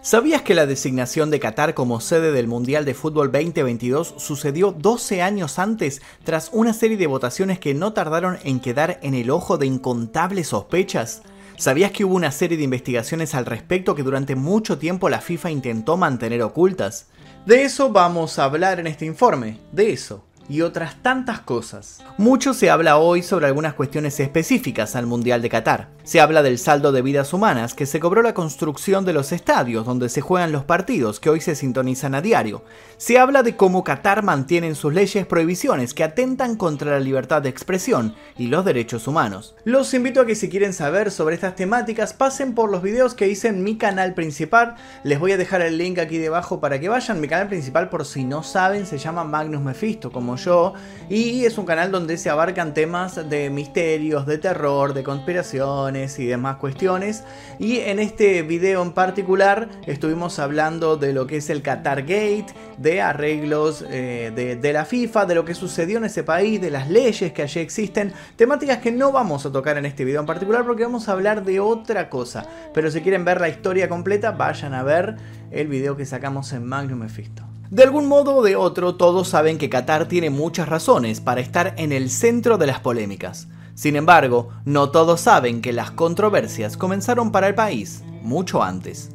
¿Sabías que la designación de Qatar como sede del Mundial de Fútbol 2022 sucedió 12 años antes tras una serie de votaciones que no tardaron en quedar en el ojo de incontables sospechas? ¿Sabías que hubo una serie de investigaciones al respecto que durante mucho tiempo la FIFA intentó mantener ocultas? De eso vamos a hablar en este informe, de eso y otras tantas cosas. Mucho se habla hoy sobre algunas cuestiones específicas al Mundial de Qatar. Se habla del saldo de vidas humanas que se cobró la construcción de los estadios donde se juegan los partidos que hoy se sintonizan a diario. Se habla de cómo Qatar mantiene en sus leyes prohibiciones que atentan contra la libertad de expresión y los derechos humanos. Los invito a que si quieren saber sobre estas temáticas pasen por los videos que hice en mi canal principal. Les voy a dejar el link aquí debajo para que vayan. Mi canal principal por si no saben se llama Magnus Mephisto como yo y es un canal donde se abarcan temas de misterios, de terror, de conspiración y demás cuestiones. Y en este video en particular estuvimos hablando de lo que es el Qatar Gate, de arreglos eh, de, de la FIFA, de lo que sucedió en ese país, de las leyes que allí existen, temáticas que no vamos a tocar en este video en particular porque vamos a hablar de otra cosa. Pero si quieren ver la historia completa, vayan a ver el video que sacamos en Magnum Mephisto. De algún modo o de otro, todos saben que Qatar tiene muchas razones para estar en el centro de las polémicas. Sin embargo, no todos saben que las controversias comenzaron para el país mucho antes.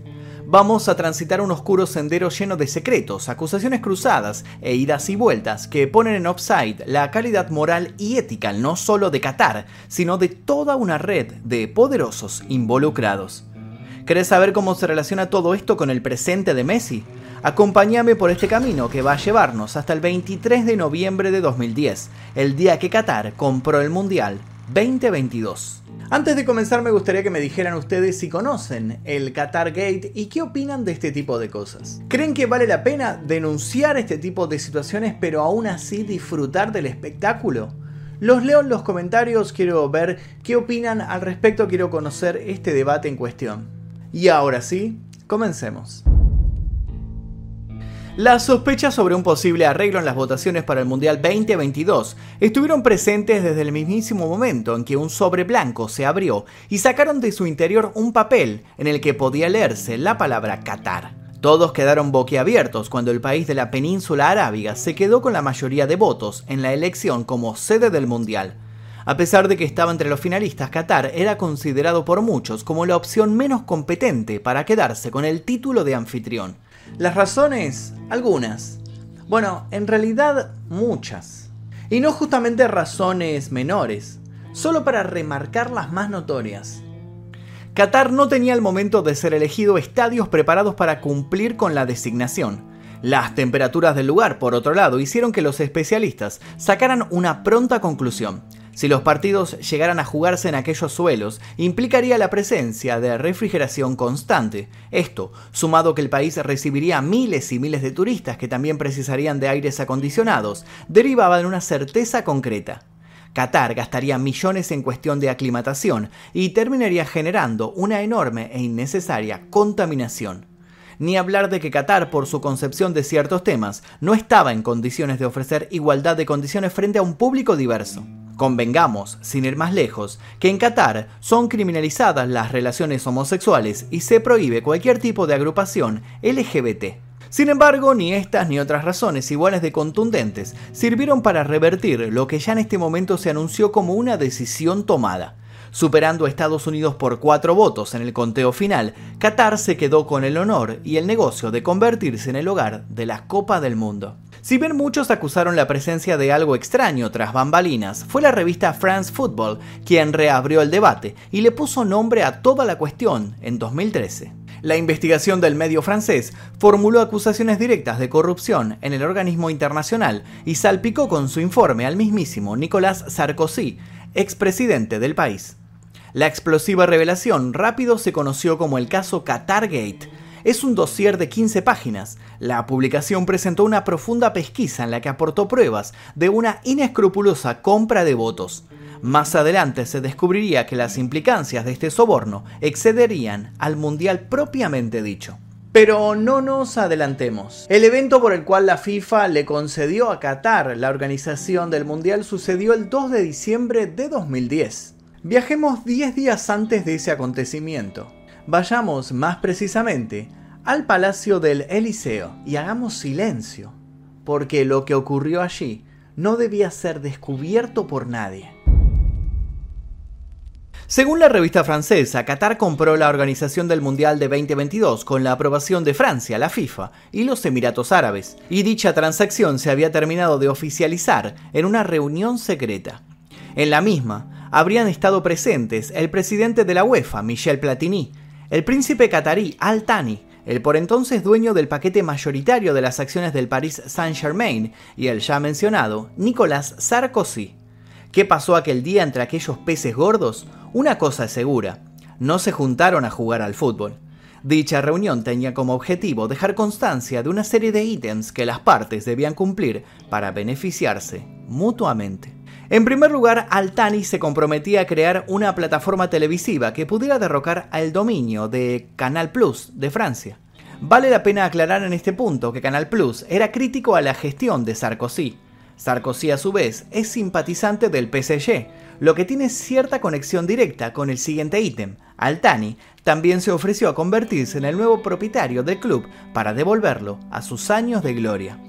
Vamos a transitar un oscuro sendero lleno de secretos, acusaciones cruzadas e idas y vueltas que ponen en offside la calidad moral y ética no solo de Qatar, sino de toda una red de poderosos involucrados. ¿Querés saber cómo se relaciona todo esto con el presente de Messi? Acompáñame por este camino que va a llevarnos hasta el 23 de noviembre de 2010, el día que Qatar compró el Mundial 2022. Antes de comenzar me gustaría que me dijeran ustedes si conocen el Qatar Gate y qué opinan de este tipo de cosas. ¿Creen que vale la pena denunciar este tipo de situaciones pero aún así disfrutar del espectáculo? Los leo en los comentarios, quiero ver qué opinan al respecto, quiero conocer este debate en cuestión. Y ahora sí, comencemos. Las sospechas sobre un posible arreglo en las votaciones para el Mundial 2022 estuvieron presentes desde el mismísimo momento en que un sobre blanco se abrió y sacaron de su interior un papel en el que podía leerse la palabra Qatar. Todos quedaron boquiabiertos cuando el país de la península arábiga se quedó con la mayoría de votos en la elección como sede del Mundial. A pesar de que estaba entre los finalistas, Qatar era considerado por muchos como la opción menos competente para quedarse con el título de anfitrión. Las razones, algunas. Bueno, en realidad muchas. Y no justamente razones menores, solo para remarcar las más notorias. Qatar no tenía al momento de ser elegido estadios preparados para cumplir con la designación. Las temperaturas del lugar, por otro lado, hicieron que los especialistas sacaran una pronta conclusión. Si los partidos llegaran a jugarse en aquellos suelos, implicaría la presencia de refrigeración constante. Esto, sumado que el país recibiría miles y miles de turistas que también precisarían de aires acondicionados, derivaba de una certeza concreta. Qatar gastaría millones en cuestión de aclimatación y terminaría generando una enorme e innecesaria contaminación. Ni hablar de que Qatar, por su concepción de ciertos temas, no estaba en condiciones de ofrecer igualdad de condiciones frente a un público diverso. Convengamos, sin ir más lejos, que en Qatar son criminalizadas las relaciones homosexuales y se prohíbe cualquier tipo de agrupación LGBT. Sin embargo, ni estas ni otras razones iguales de contundentes sirvieron para revertir lo que ya en este momento se anunció como una decisión tomada. Superando a Estados Unidos por cuatro votos en el conteo final, Qatar se quedó con el honor y el negocio de convertirse en el hogar de la Copa del Mundo. Si bien muchos acusaron la presencia de algo extraño tras bambalinas, fue la revista France Football quien reabrió el debate y le puso nombre a toda la cuestión en 2013. La investigación del medio francés formuló acusaciones directas de corrupción en el organismo internacional y salpicó con su informe al mismísimo Nicolas Sarkozy, expresidente del país. La explosiva revelación rápido se conoció como el caso Qatargate, es un dossier de 15 páginas. La publicación presentó una profunda pesquisa en la que aportó pruebas de una inescrupulosa compra de votos. Más adelante se descubriría que las implicancias de este soborno excederían al mundial propiamente dicho. Pero no nos adelantemos. El evento por el cual la FIFA le concedió a Qatar la organización del Mundial sucedió el 2 de diciembre de 2010. Viajemos 10 días antes de ese acontecimiento. Vayamos más precisamente al Palacio del Eliseo y hagamos silencio, porque lo que ocurrió allí no debía ser descubierto por nadie. Según la revista francesa, Qatar compró la organización del Mundial de 2022 con la aprobación de Francia, la FIFA y los Emiratos Árabes, y dicha transacción se había terminado de oficializar en una reunión secreta. En la misma, habrían estado presentes el presidente de la UEFA, Michel Platini, el príncipe catarí Al Thani, el por entonces dueño del paquete mayoritario de las acciones del Paris Saint-Germain, y el ya mencionado Nicolas Sarkozy. ¿Qué pasó aquel día entre aquellos peces gordos? Una cosa es segura, no se juntaron a jugar al fútbol. Dicha reunión tenía como objetivo dejar constancia de una serie de ítems que las partes debían cumplir para beneficiarse mutuamente. En primer lugar, Altani se comprometía a crear una plataforma televisiva que pudiera derrocar al dominio de Canal Plus de Francia. Vale la pena aclarar en este punto que Canal Plus era crítico a la gestión de Sarkozy. Sarkozy a su vez es simpatizante del PSG, lo que tiene cierta conexión directa con el siguiente ítem. Altani también se ofreció a convertirse en el nuevo propietario del club para devolverlo a sus años de gloria.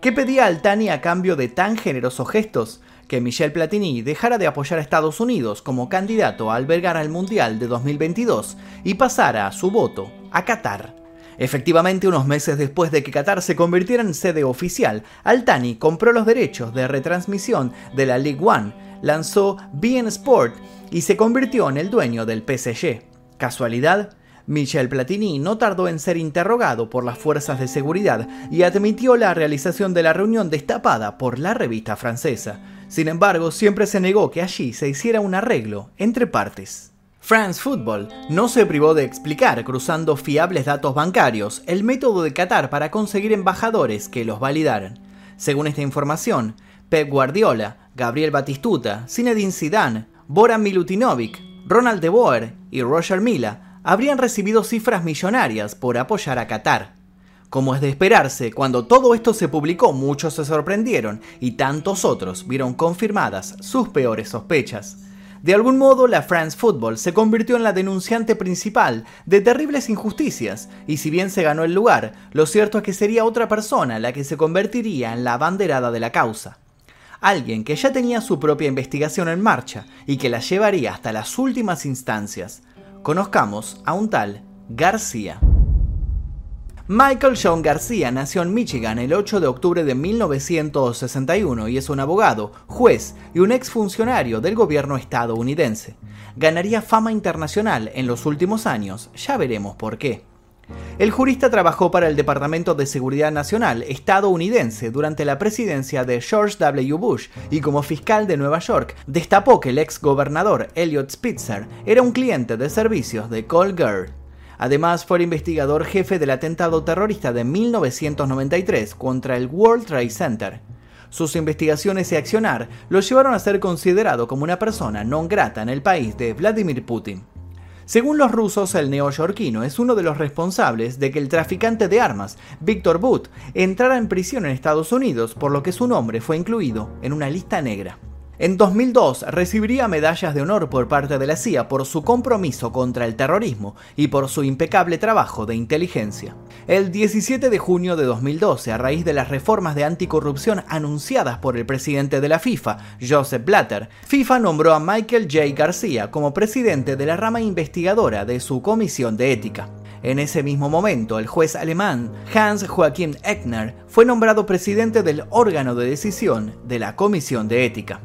¿Qué pedía Altani a cambio de tan generosos gestos? Que Michel Platini dejara de apoyar a Estados Unidos como candidato a albergar al Mundial de 2022 y pasara su voto a Qatar. Efectivamente, unos meses después de que Qatar se convirtiera en sede oficial, Altani compró los derechos de retransmisión de la League One, lanzó BN Sport y se convirtió en el dueño del PSG. ¿Casualidad? Michel Platini no tardó en ser interrogado por las fuerzas de seguridad y admitió la realización de la reunión destapada por la revista francesa. Sin embargo, siempre se negó que allí se hiciera un arreglo entre partes. France Football no se privó de explicar, cruzando fiables datos bancarios, el método de Qatar para conseguir embajadores que los validaran. Según esta información, Pep Guardiola, Gabriel Batistuta, Zinedine Zidane, Boran Milutinovic, Ronald de Boer y Roger Mila habrían recibido cifras millonarias por apoyar a Qatar. Como es de esperarse, cuando todo esto se publicó muchos se sorprendieron y tantos otros vieron confirmadas sus peores sospechas. De algún modo, la France Football se convirtió en la denunciante principal de terribles injusticias, y si bien se ganó el lugar, lo cierto es que sería otra persona la que se convertiría en la abanderada de la causa. Alguien que ya tenía su propia investigación en marcha y que la llevaría hasta las últimas instancias. Conozcamos a un tal García. Michael John García nació en Michigan el 8 de octubre de 1961 y es un abogado, juez y un exfuncionario del gobierno estadounidense. Ganaría fama internacional en los últimos años, ya veremos por qué. El jurista trabajó para el Departamento de Seguridad Nacional estadounidense durante la presidencia de George W. Bush y como fiscal de Nueva York destapó que el ex gobernador Elliot Spitzer era un cliente de servicios de Colgate. Además, fue el investigador jefe del atentado terrorista de 1993 contra el World Trade Center. Sus investigaciones y accionar lo llevaron a ser considerado como una persona non grata en el país de Vladimir Putin. Según los rusos, el neoyorquino es uno de los responsables de que el traficante de armas, Victor Boot, entrara en prisión en Estados Unidos, por lo que su nombre fue incluido en una lista negra. En 2002 recibiría medallas de honor por parte de la CIA por su compromiso contra el terrorismo y por su impecable trabajo de inteligencia. El 17 de junio de 2012, a raíz de las reformas de anticorrupción anunciadas por el presidente de la FIFA, Joseph Blatter, FIFA nombró a Michael J. García como presidente de la rama investigadora de su comisión de ética. En ese mismo momento, el juez alemán Hans Joachim Eckner fue nombrado presidente del órgano de decisión de la Comisión de Ética.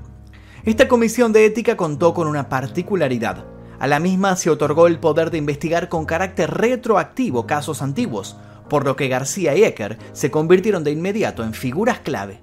Esta comisión de ética contó con una particularidad. A la misma se otorgó el poder de investigar con carácter retroactivo casos antiguos, por lo que García y Ecker se convirtieron de inmediato en figuras clave.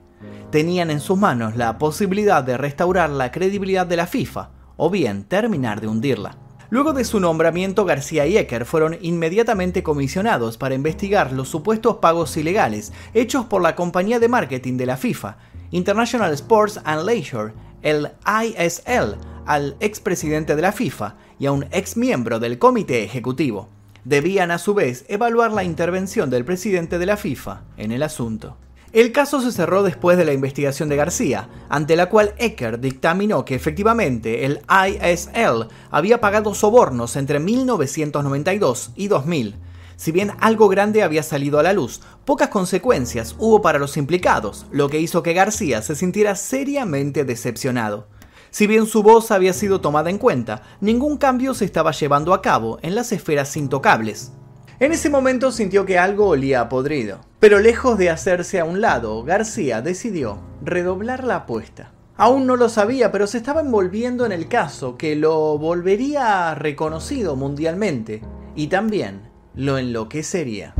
Tenían en sus manos la posibilidad de restaurar la credibilidad de la FIFA, o bien terminar de hundirla. Luego de su nombramiento, García y Ecker fueron inmediatamente comisionados para investigar los supuestos pagos ilegales hechos por la compañía de marketing de la FIFA, International Sports and Leisure, el ISL al expresidente de la FIFA y a un ex miembro del comité ejecutivo. Debían a su vez evaluar la intervención del presidente de la FIFA en el asunto. El caso se cerró después de la investigación de García, ante la cual Ecker dictaminó que efectivamente el ISL había pagado sobornos entre 1992 y 2000. Si bien algo grande había salido a la luz, pocas consecuencias hubo para los implicados, lo que hizo que García se sintiera seriamente decepcionado. Si bien su voz había sido tomada en cuenta, ningún cambio se estaba llevando a cabo en las esferas intocables. En ese momento sintió que algo olía a podrido, pero lejos de hacerse a un lado, García decidió redoblar la apuesta. Aún no lo sabía, pero se estaba envolviendo en el caso que lo volvería reconocido mundialmente y también lo enloquecería.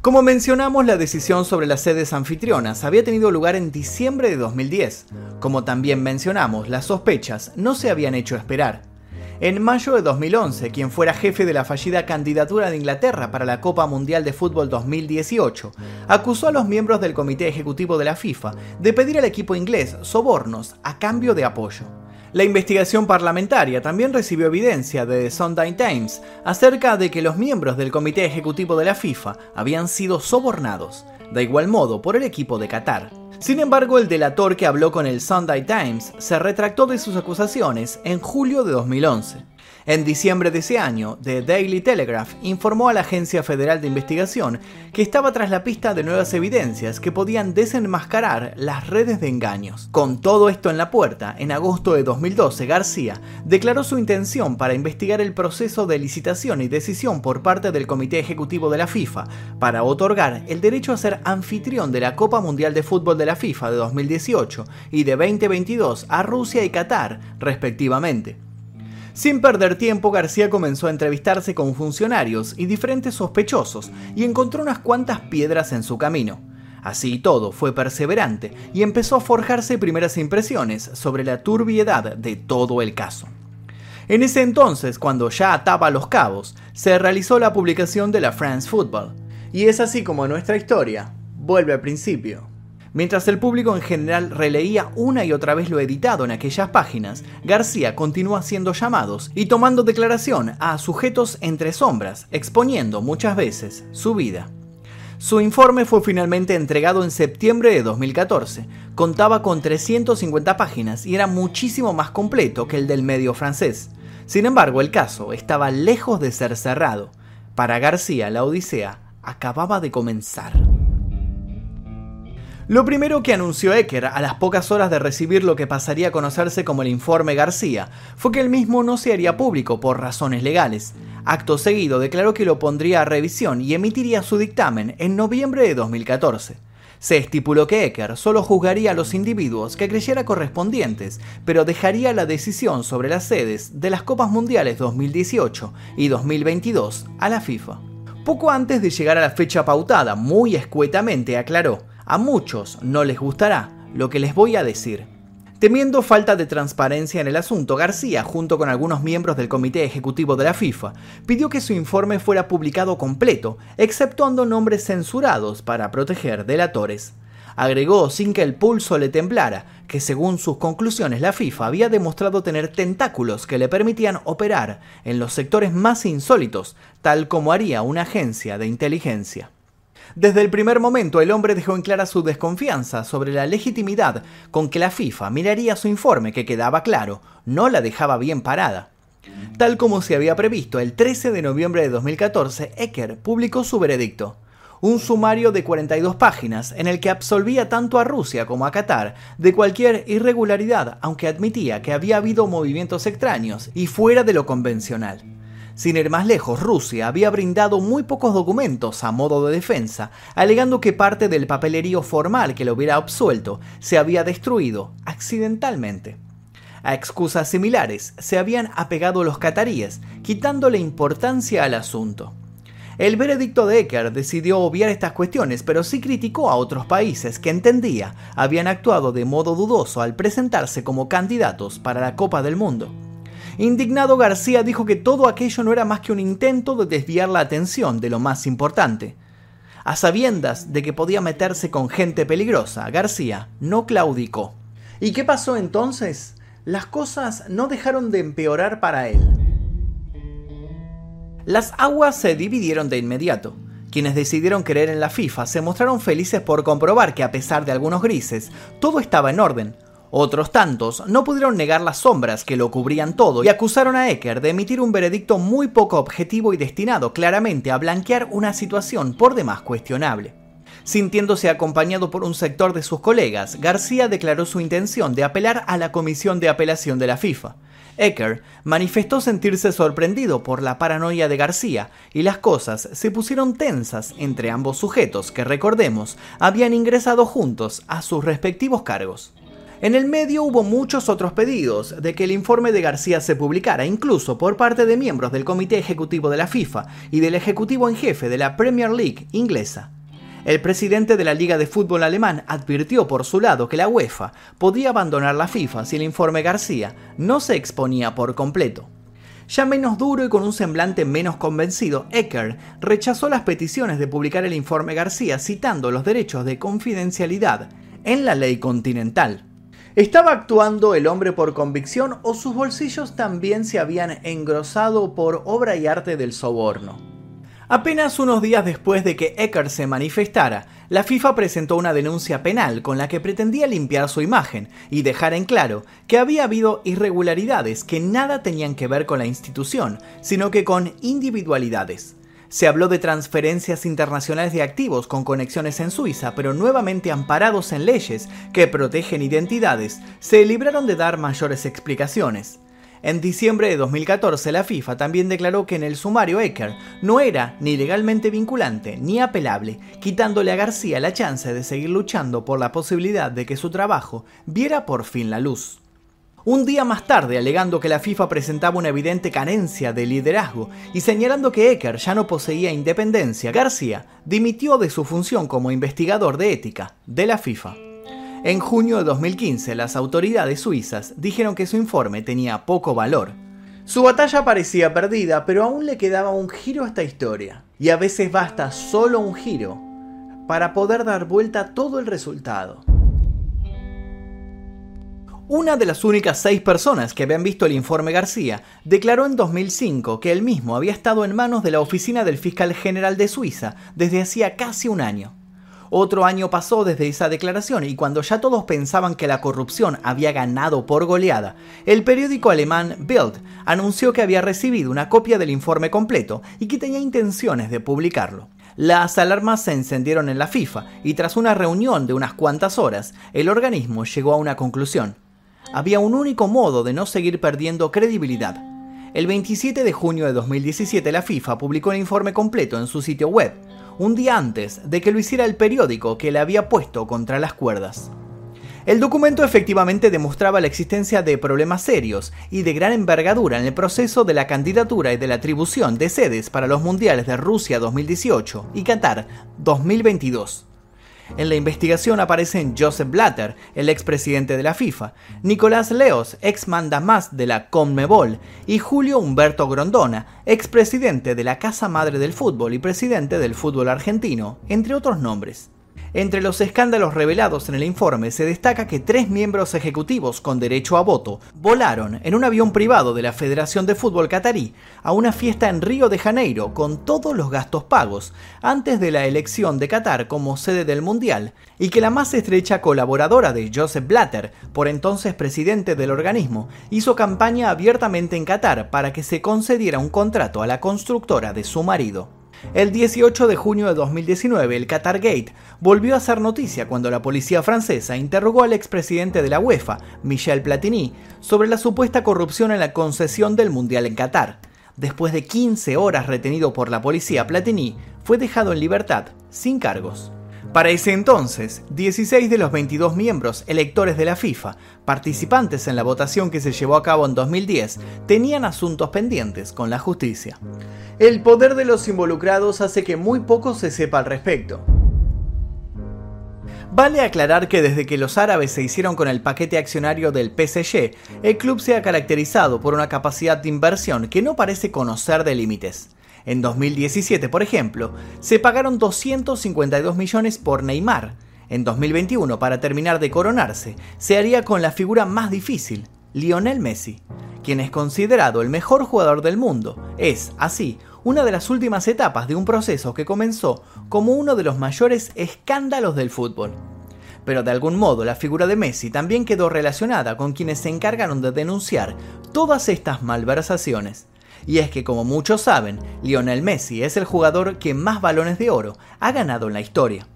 Como mencionamos, la decisión sobre las sedes anfitrionas había tenido lugar en diciembre de 2010. Como también mencionamos, las sospechas no se habían hecho esperar. En mayo de 2011, quien fuera jefe de la fallida candidatura de Inglaterra para la Copa Mundial de Fútbol 2018, acusó a los miembros del Comité Ejecutivo de la FIFA de pedir al equipo inglés sobornos a cambio de apoyo. La investigación parlamentaria también recibió evidencia de The Sunday Times acerca de que los miembros del Comité Ejecutivo de la FIFA habían sido sobornados, de igual modo por el equipo de Qatar. Sin embargo, el delator que habló con el Sunday Times se retractó de sus acusaciones en julio de 2011. En diciembre de ese año, The Daily Telegraph informó a la Agencia Federal de Investigación que estaba tras la pista de nuevas evidencias que podían desenmascarar las redes de engaños. Con todo esto en la puerta, en agosto de 2012, García declaró su intención para investigar el proceso de licitación y decisión por parte del Comité Ejecutivo de la FIFA para otorgar el derecho a ser anfitrión de la Copa Mundial de Fútbol de la FIFA de 2018 y de 2022 a Rusia y Qatar, respectivamente. Sin perder tiempo, García comenzó a entrevistarse con funcionarios y diferentes sospechosos y encontró unas cuantas piedras en su camino. Así y todo, fue perseverante y empezó a forjarse primeras impresiones sobre la turbiedad de todo el caso. En ese entonces, cuando ya ataba los cabos, se realizó la publicación de la France Football. Y es así como nuestra historia vuelve al principio. Mientras el público en general releía una y otra vez lo editado en aquellas páginas, García continuó haciendo llamados y tomando declaración a sujetos entre sombras, exponiendo muchas veces su vida. Su informe fue finalmente entregado en septiembre de 2014. Contaba con 350 páginas y era muchísimo más completo que el del medio francés. Sin embargo, el caso estaba lejos de ser cerrado. Para García, la Odisea acababa de comenzar. Lo primero que anunció Ecker a las pocas horas de recibir lo que pasaría a conocerse como el informe García fue que el mismo no se haría público por razones legales. Acto seguido declaró que lo pondría a revisión y emitiría su dictamen en noviembre de 2014. Se estipuló que Ecker solo juzgaría a los individuos que creyera correspondientes, pero dejaría la decisión sobre las sedes de las Copas Mundiales 2018 y 2022 a la FIFA. Poco antes de llegar a la fecha pautada, muy escuetamente aclaró, a muchos no les gustará lo que les voy a decir. Temiendo falta de transparencia en el asunto, García, junto con algunos miembros del Comité Ejecutivo de la FIFA, pidió que su informe fuera publicado completo, exceptuando nombres censurados para proteger delatores. Agregó, sin que el pulso le temblara, que según sus conclusiones la FIFA había demostrado tener tentáculos que le permitían operar en los sectores más insólitos, tal como haría una agencia de inteligencia. Desde el primer momento el hombre dejó en clara su desconfianza sobre la legitimidad con que la FIFA miraría su informe que quedaba claro, no la dejaba bien parada. Tal como se había previsto, el 13 de noviembre de 2014, Ecker publicó su veredicto, un sumario de 42 páginas en el que absolvía tanto a Rusia como a Qatar de cualquier irregularidad, aunque admitía que había habido movimientos extraños y fuera de lo convencional. Sin ir más lejos, Rusia había brindado muy pocos documentos a modo de defensa, alegando que parte del papelerío formal que lo hubiera absuelto se había destruido accidentalmente. A excusas similares se habían apegado los cataríes, quitándole importancia al asunto. El veredicto de Ecker decidió obviar estas cuestiones, pero sí criticó a otros países que entendía habían actuado de modo dudoso al presentarse como candidatos para la Copa del Mundo. Indignado García dijo que todo aquello no era más que un intento de desviar la atención de lo más importante. A sabiendas de que podía meterse con gente peligrosa, García no claudicó. ¿Y qué pasó entonces? Las cosas no dejaron de empeorar para él. Las aguas se dividieron de inmediato. Quienes decidieron creer en la FIFA se mostraron felices por comprobar que a pesar de algunos grises, todo estaba en orden, Otros tantos no pudieron negar las sombras que lo cubrían todo y acusaron a Ecker de emitir un veredicto muy poco objetivo y destinado claramente a blanquear una situación por demás cuestionable. Sintiéndose acompañado por un sector de sus colegas, García declaró su intención de apelar a la Comisión de Apelación de la FIFA. Ecker manifestó sentirse sorprendido por la paranoia de García y las cosas se pusieron tensas entre ambos sujetos que, recordemos, habían ingresado juntos a sus respectivos cargos. En el medio hubo muchos otros pedidos de que el informe de García se publicara, incluso por parte de miembros del Comité Ejecutivo de la FIFA y del Ejecutivo en Jefe de la Premier League inglesa. El presidente de la Liga de Fútbol Alemán advirtió por su lado que la UEFA podía abandonar la FIFA si el informe García no se exponía por completo. Ya menos duro y con un semblante menos convencido, Ecker rechazó las peticiones de publicar el informe García citando los derechos de confidencialidad en la ley continental. ¿Estaba actuando el hombre por convicción o sus bolsillos también se habían engrosado por obra y arte del soborno? Apenas unos días después de que Ecker se manifestara, la FIFA presentó una denuncia penal con la que pretendía limpiar su imagen y dejar en claro que había habido irregularidades que nada tenían que ver con la institución, sino que con individualidades. Se habló de transferencias internacionales de activos con conexiones en Suiza, pero nuevamente amparados en leyes que protegen identidades, se libraron de dar mayores explicaciones. En diciembre de 2014, la FIFA también declaró que en el sumario Ecker no era ni legalmente vinculante ni apelable, quitándole a García la chance de seguir luchando por la posibilidad de que su trabajo viera por fin la luz. Un día más tarde, alegando que la FIFA presentaba una evidente carencia de liderazgo y señalando que Ecker ya no poseía independencia, García dimitió de su función como investigador de ética de la FIFA. En junio de 2015, las autoridades suizas dijeron que su informe tenía poco valor. Su batalla parecía perdida, pero aún le quedaba un giro a esta historia. Y a veces basta solo un giro para poder dar vuelta todo el resultado. Una de las únicas seis personas que habían visto el informe García declaró en 2005 que él mismo había estado en manos de la oficina del fiscal general de Suiza desde hacía casi un año. Otro año pasó desde esa declaración y cuando ya todos pensaban que la corrupción había ganado por goleada, el periódico alemán Bild anunció que había recibido una copia del informe completo y que tenía intenciones de publicarlo. Las alarmas se encendieron en la FIFA y tras una reunión de unas cuantas horas, el organismo llegó a una conclusión había un único modo de no seguir perdiendo credibilidad. El 27 de junio de 2017 la FIFA publicó el informe completo en su sitio web, un día antes de que lo hiciera el periódico que le había puesto contra las cuerdas. El documento efectivamente demostraba la existencia de problemas serios y de gran envergadura en el proceso de la candidatura y de la atribución de sedes para los Mundiales de Rusia 2018 y Qatar 2022. En la investigación aparecen Joseph Blatter, el expresidente de la FIFA, Nicolás Leos, ex mandamás de la CONMEBOL, y Julio Humberto Grondona, expresidente de la Casa Madre del Fútbol y presidente del fútbol argentino, entre otros nombres. Entre los escándalos revelados en el informe se destaca que tres miembros ejecutivos con derecho a voto volaron en un avión privado de la Federación de Fútbol Catarí a una fiesta en Río de Janeiro con todos los gastos pagos antes de la elección de Qatar como sede del Mundial y que la más estrecha colaboradora de Joseph Blatter, por entonces presidente del organismo, hizo campaña abiertamente en Qatar para que se concediera un contrato a la constructora de su marido. El 18 de junio de 2019, el Qatar Gate volvió a ser noticia cuando la policía francesa interrogó al expresidente de la UEFA, Michel Platini, sobre la supuesta corrupción en la concesión del Mundial en Qatar. Después de 15 horas retenido por la policía, Platini fue dejado en libertad, sin cargos. Para ese entonces, 16 de los 22 miembros electores de la FIFA, participantes en la votación que se llevó a cabo en 2010, tenían asuntos pendientes con la justicia. El poder de los involucrados hace que muy poco se sepa al respecto. Vale aclarar que desde que los árabes se hicieron con el paquete accionario del PSG, el club se ha caracterizado por una capacidad de inversión que no parece conocer de límites. En 2017, por ejemplo, se pagaron 252 millones por Neymar. En 2021, para terminar de coronarse, se haría con la figura más difícil, Lionel Messi, quien es considerado el mejor jugador del mundo. Es, así, una de las últimas etapas de un proceso que comenzó como uno de los mayores escándalos del fútbol. Pero de algún modo la figura de Messi también quedó relacionada con quienes se encargaron de denunciar todas estas malversaciones. Y es que como muchos saben, Lionel Messi es el jugador que más balones de oro ha ganado en la historia.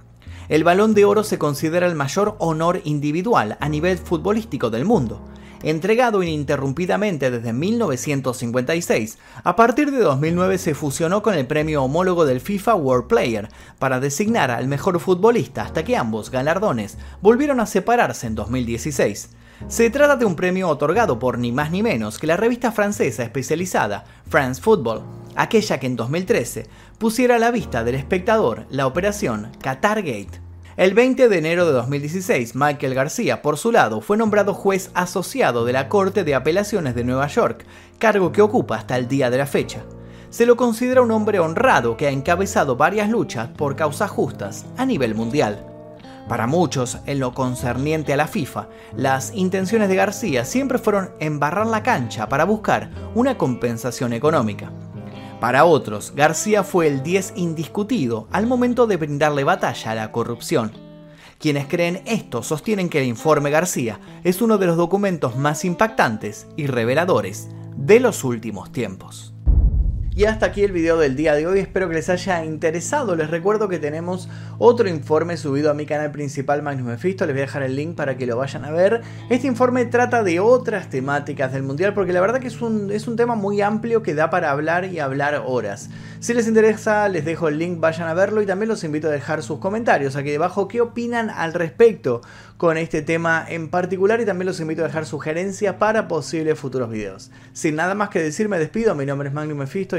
El balón de oro se considera el mayor honor individual a nivel futbolístico del mundo, entregado ininterrumpidamente desde 1956. A partir de 2009 se fusionó con el premio homólogo del FIFA World Player para designar al mejor futbolista hasta que ambos galardones volvieron a separarse en 2016. Se trata de un premio otorgado por ni más ni menos que la revista francesa especializada France Football, aquella que en 2013 pusiera a la vista del espectador la operación Qatar Gate. El 20 de enero de 2016, Michael García, por su lado, fue nombrado juez asociado de la Corte de Apelaciones de Nueva York, cargo que ocupa hasta el día de la fecha. Se lo considera un hombre honrado que ha encabezado varias luchas por causas justas a nivel mundial. Para muchos, en lo concerniente a la FIFA, las intenciones de García siempre fueron embarrar la cancha para buscar una compensación económica. Para otros, García fue el 10 indiscutido al momento de brindarle batalla a la corrupción. Quienes creen esto sostienen que el informe García es uno de los documentos más impactantes y reveladores de los últimos tiempos. Y hasta aquí el video del día de hoy, espero que les haya interesado. Les recuerdo que tenemos otro informe subido a mi canal principal Magnus Mephisto, les voy a dejar el link para que lo vayan a ver. Este informe trata de otras temáticas del Mundial porque la verdad que es un, es un tema muy amplio que da para hablar y hablar horas. Si les interesa, les dejo el link, vayan a verlo y también los invito a dejar sus comentarios aquí debajo qué opinan al respecto con este tema en particular y también los invito a dejar sugerencias para posibles futuros videos. Sin nada más que decir, me despido, mi nombre es Magnum Mephisto